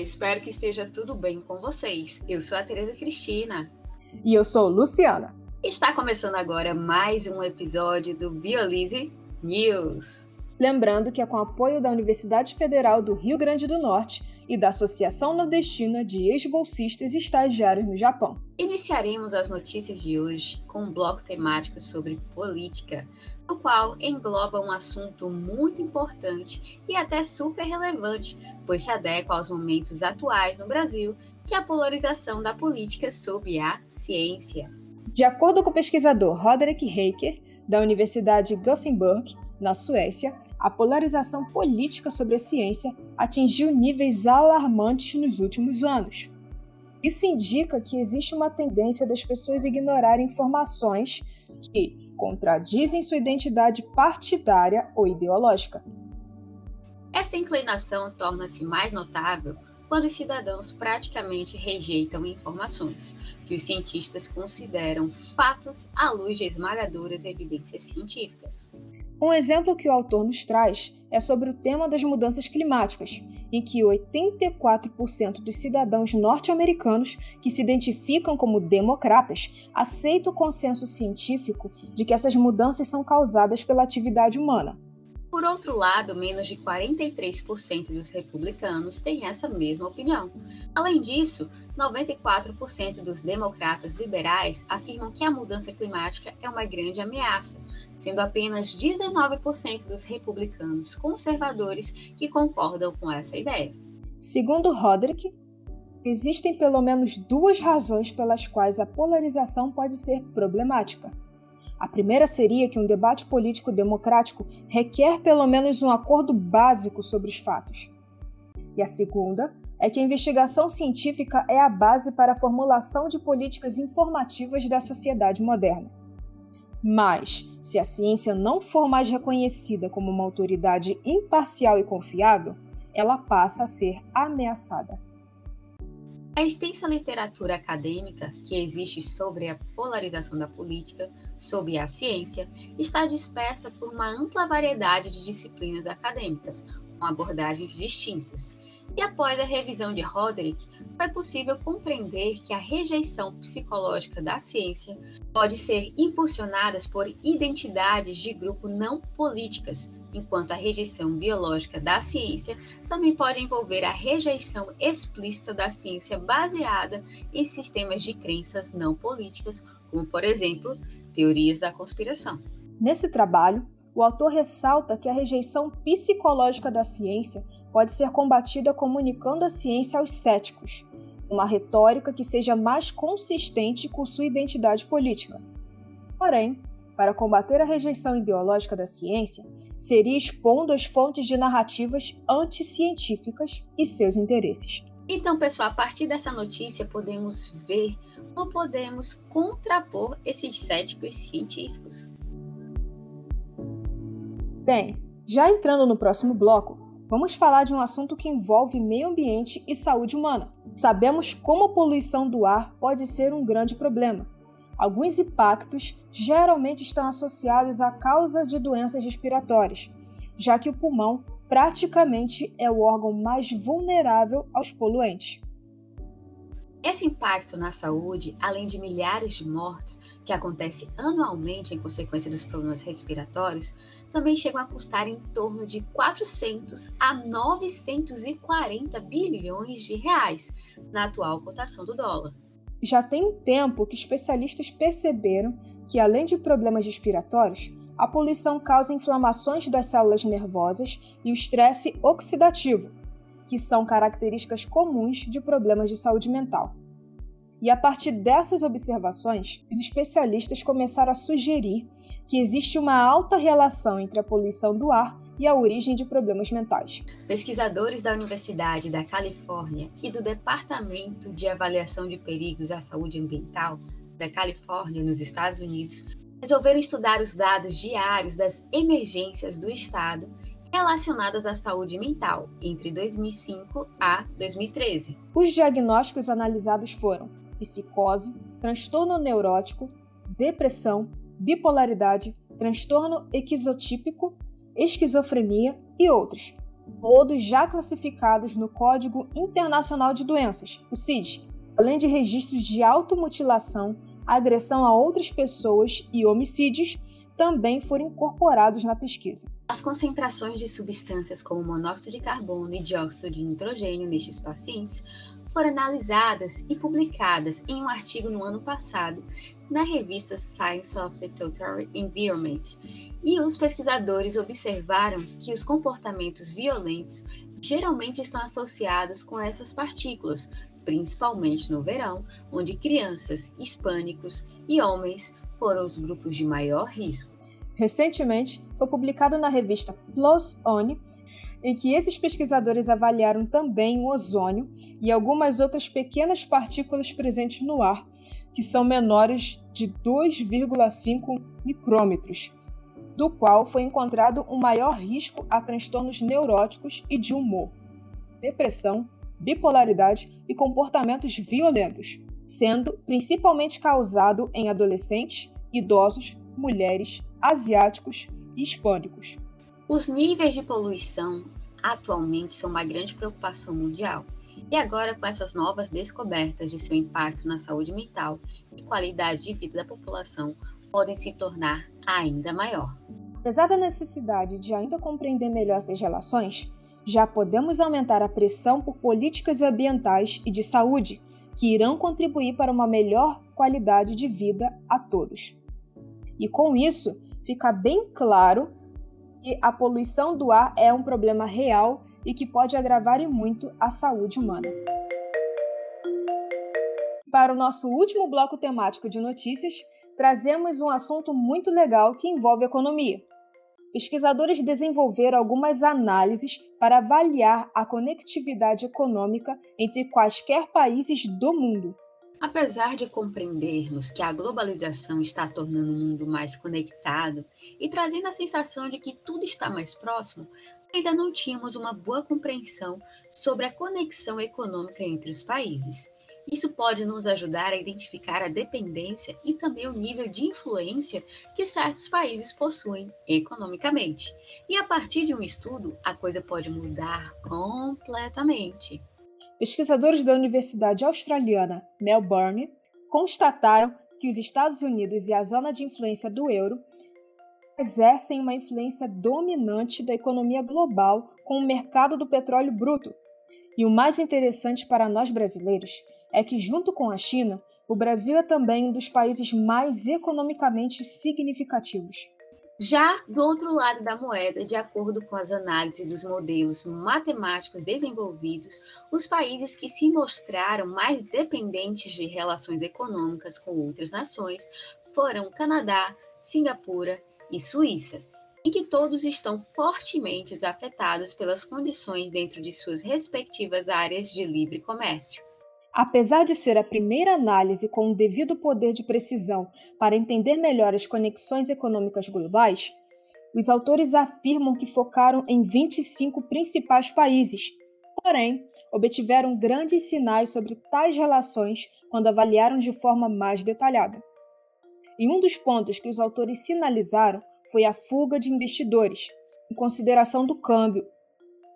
espero que esteja tudo bem com vocês. Eu sou a Tereza Cristina. E eu sou Luciana. Está começando agora mais um episódio do Biolize News. Lembrando que é com apoio da Universidade Federal do Rio Grande do Norte e da Associação Nordestina de Ex-Bolsistas e Estagiários no Japão. Iniciaremos as notícias de hoje com um bloco temático sobre política, no qual engloba um assunto muito importante e até super relevante, pois se adequa aos momentos atuais no Brasil, que é a polarização da política sob a ciência. De acordo com o pesquisador Roderick Heiker, da Universidade Gothenburg, na Suécia, a polarização política sobre a ciência atingiu níveis alarmantes nos últimos anos. Isso indica que existe uma tendência das pessoas ignorarem informações que contradizem sua identidade partidária ou ideológica. Esta inclinação torna-se mais notável quando os cidadãos praticamente rejeitam informações que os cientistas consideram fatos à luz de esmagadoras evidências científicas. Um exemplo que o autor nos traz é sobre o tema das mudanças climáticas, em que 84% dos cidadãos norte-americanos que se identificam como democratas aceitam o consenso científico de que essas mudanças são causadas pela atividade humana. Por outro lado, menos de 43% dos republicanos têm essa mesma opinião. Além disso, 94% dos democratas liberais afirmam que a mudança climática é uma grande ameaça, sendo apenas 19% dos republicanos conservadores que concordam com essa ideia. Segundo Roderick, existem pelo menos duas razões pelas quais a polarização pode ser problemática. A primeira seria que um debate político democrático requer pelo menos um acordo básico sobre os fatos. E a segunda é que a investigação científica é a base para a formulação de políticas informativas da sociedade moderna. Mas, se a ciência não for mais reconhecida como uma autoridade imparcial e confiável, ela passa a ser ameaçada. A extensa literatura acadêmica que existe sobre a polarização da política, sobre a ciência, está dispersa por uma ampla variedade de disciplinas acadêmicas, com abordagens distintas. E após a revisão de Roderick, foi possível compreender que a rejeição psicológica da ciência pode ser impulsionada por identidades de grupo não políticas, enquanto a rejeição biológica da ciência também pode envolver a rejeição explícita da ciência baseada em sistemas de crenças não políticas, como, por exemplo, teorias da conspiração. Nesse trabalho, o autor ressalta que a rejeição psicológica da ciência pode ser combatida comunicando a ciência aos céticos, uma retórica que seja mais consistente com sua identidade política. Porém, para combater a rejeição ideológica da ciência, seria expondo as fontes de narrativas anticientíficas e seus interesses. Então, pessoal, a partir dessa notícia podemos ver como podemos contrapor esses céticos científicos. Bem, já entrando no próximo bloco, vamos falar de um assunto que envolve meio ambiente e saúde humana. Sabemos como a poluição do ar pode ser um grande problema Alguns impactos geralmente estão associados à causa de doenças respiratórias, já que o pulmão praticamente é o órgão mais vulnerável aos poluentes. Esse impacto na saúde, além de milhares de mortes que acontecem anualmente em consequência dos problemas respiratórios, também chegam a custar em torno de 400 a 940 bilhões de reais na atual cotação do dólar. Já tem tempo que especialistas perceberam que, além de problemas respiratórios, a poluição causa inflamações das células nervosas e o estresse oxidativo, que são características comuns de problemas de saúde mental. E a partir dessas observações, os especialistas começaram a sugerir que existe uma alta relação entre a poluição do ar e a origem de problemas mentais. Pesquisadores da Universidade da Califórnia e do Departamento de Avaliação de Perigos à Saúde Ambiental da Califórnia, nos Estados Unidos, resolveram estudar os dados diários das emergências do estado relacionadas à saúde mental entre 2005 a 2013. Os diagnósticos analisados foram psicose, transtorno neurótico, depressão, bipolaridade, transtorno esquizotípico esquizofrenia e outros. todos já classificados no Código Internacional de Doenças, o CID, além de registros de automutilação, agressão a outras pessoas e homicídios, também foram incorporados na pesquisa. As concentrações de substâncias como monóxido de carbono e dióxido de nitrogênio nestes pacientes foram analisadas e publicadas em um artigo no ano passado na revista Science of the Total Environment. E os pesquisadores observaram que os comportamentos violentos geralmente estão associados com essas partículas, principalmente no verão, onde crianças, hispânicos e homens foram os grupos de maior risco. Recentemente, foi publicado na revista PLOS ONE, em que esses pesquisadores avaliaram também o ozônio e algumas outras pequenas partículas presentes no ar, que são menores de 2,5 micrômetros, do qual foi encontrado um maior risco a transtornos neuróticos e de humor, depressão, bipolaridade e comportamentos violentos sendo principalmente causado em adolescentes, idosos, mulheres, asiáticos e hispânicos. Os níveis de poluição atualmente são uma grande preocupação mundial. E agora, com essas novas descobertas de seu impacto na saúde mental e qualidade de vida da população, podem se tornar ainda maior. Apesar da necessidade de ainda compreender melhor essas relações, já podemos aumentar a pressão por políticas ambientais e de saúde que irão contribuir para uma melhor qualidade de vida a todos. E com isso, fica bem claro que a poluição do ar é um problema real e que pode agravar e muito a saúde humana. Para o nosso último bloco temático de notícias, trazemos um assunto muito legal que envolve economia pesquisadores desenvolveram algumas análises para avaliar a conectividade econômica entre quaisquer países do mundo. Apesar de compreendermos que a globalização está tornando o mundo mais conectado e trazendo a sensação de que tudo está mais próximo, ainda não tínhamos uma boa compreensão sobre a conexão econômica entre os países. Isso pode nos ajudar a identificar a dependência e também o nível de influência que certos países possuem economicamente. E a partir de um estudo, a coisa pode mudar completamente. Pesquisadores da Universidade Australiana Melbourne constataram que os Estados Unidos e a zona de influência do euro exercem uma influência dominante da economia global com o mercado do petróleo bruto. E o mais interessante para nós brasileiros é que, junto com a China, o Brasil é também um dos países mais economicamente significativos. Já do outro lado da moeda, de acordo com as análises dos modelos matemáticos desenvolvidos, os países que se mostraram mais dependentes de relações econômicas com outras nações foram Canadá, Singapura e Suíça, em que todos estão fortemente afetados pelas condições dentro de suas respectivas áreas de livre comércio. Apesar de ser a primeira análise com o devido poder de precisão para entender melhor as conexões econômicas globais, os autores afirmam que focaram em 25 principais países, porém, obtiveram grandes sinais sobre tais relações quando avaliaram de forma mais detalhada. E um dos pontos que os autores sinalizaram foi a fuga de investidores, em consideração do câmbio,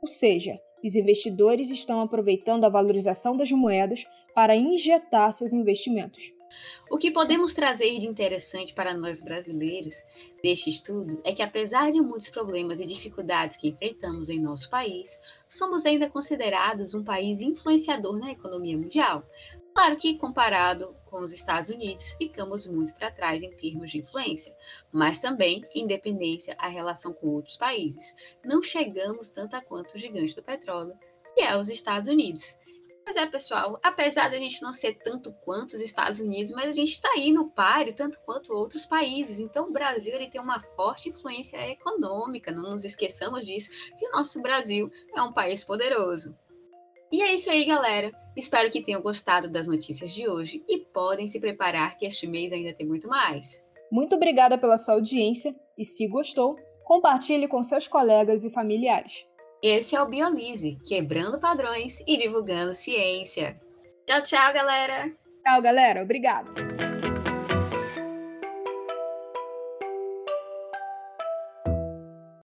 ou seja, os investidores estão aproveitando a valorização das moedas para injetar seus investimentos. O que podemos trazer de interessante para nós brasileiros deste estudo é que, apesar de muitos problemas e dificuldades que enfrentamos em nosso país, somos ainda considerados um país influenciador na economia mundial. Claro que, comparado com os Estados Unidos, ficamos muito para trás em termos de influência, mas também independência a relação com outros países. Não chegamos tanto quanto o gigante do petróleo, que é os Estados Unidos. Mas é, pessoal, apesar da gente não ser tanto quanto os Estados Unidos, mas a gente está aí no páreo tanto quanto outros países. Então, o Brasil ele tem uma forte influência econômica, não nos esqueçamos disso, que o nosso Brasil é um país poderoso. E é isso aí, galera. Espero que tenham gostado das notícias de hoje e podem se preparar que este mês ainda tem muito mais. Muito obrigada pela sua audiência e se gostou, compartilhe com seus colegas e familiares. Esse é o Biolise, quebrando padrões e divulgando ciência. Tchau, tchau, galera! Tchau, galera. Obrigado.